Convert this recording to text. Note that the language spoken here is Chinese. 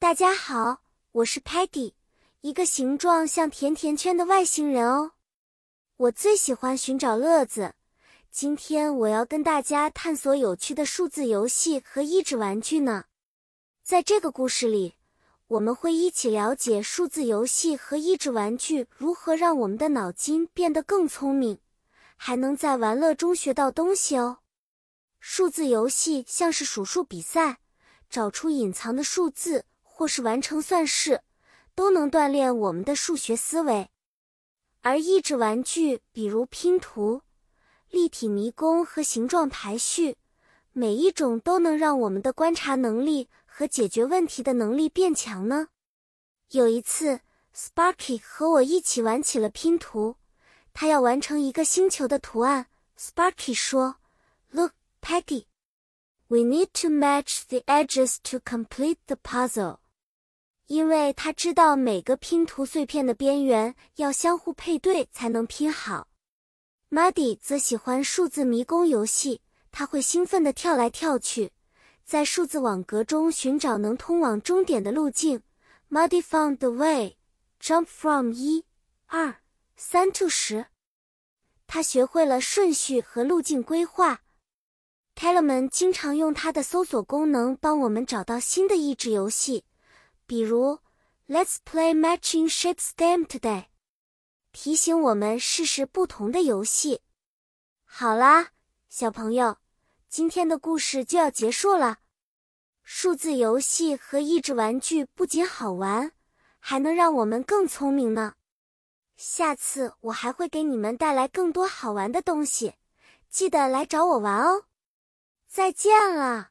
大家好，我是 Patty，一个形状像甜甜圈的外星人哦。我最喜欢寻找乐子。今天我要跟大家探索有趣的数字游戏和益智玩具呢。在这个故事里，我们会一起了解数字游戏和益智玩具如何让我们的脑筋变得更聪明，还能在玩乐中学到东西哦。数字游戏像是数数比赛，找出隐藏的数字，或是完成算式，都能锻炼我们的数学思维。而益智玩具，比如拼图、立体迷宫和形状排序，每一种都能让我们的观察能力和解决问题的能力变强呢。有一次，Sparky 和我一起玩起了拼图，他要完成一个星球的图案。Sparky 说：“Look。” Peggy, we need to match the edges to complete the puzzle. 因为他知道每个拼图碎片的边缘要相互配对才能拼好。Muddy 则喜欢数字迷宫游戏，他会兴奋地跳来跳去，在数字网格中寻找能通往终点的路径。Muddy found the way, jump from 一、二、三 to 十。他学会了顺序和路径规划。Tellerman 经常用它的搜索功能帮我们找到新的益智游戏，比如 Let's play Matching Shapes game today，提醒我们试试不同的游戏。好啦，小朋友，今天的故事就要结束了。数字游戏和益智玩具不仅好玩，还能让我们更聪明呢。下次我还会给你们带来更多好玩的东西，记得来找我玩哦。再见了。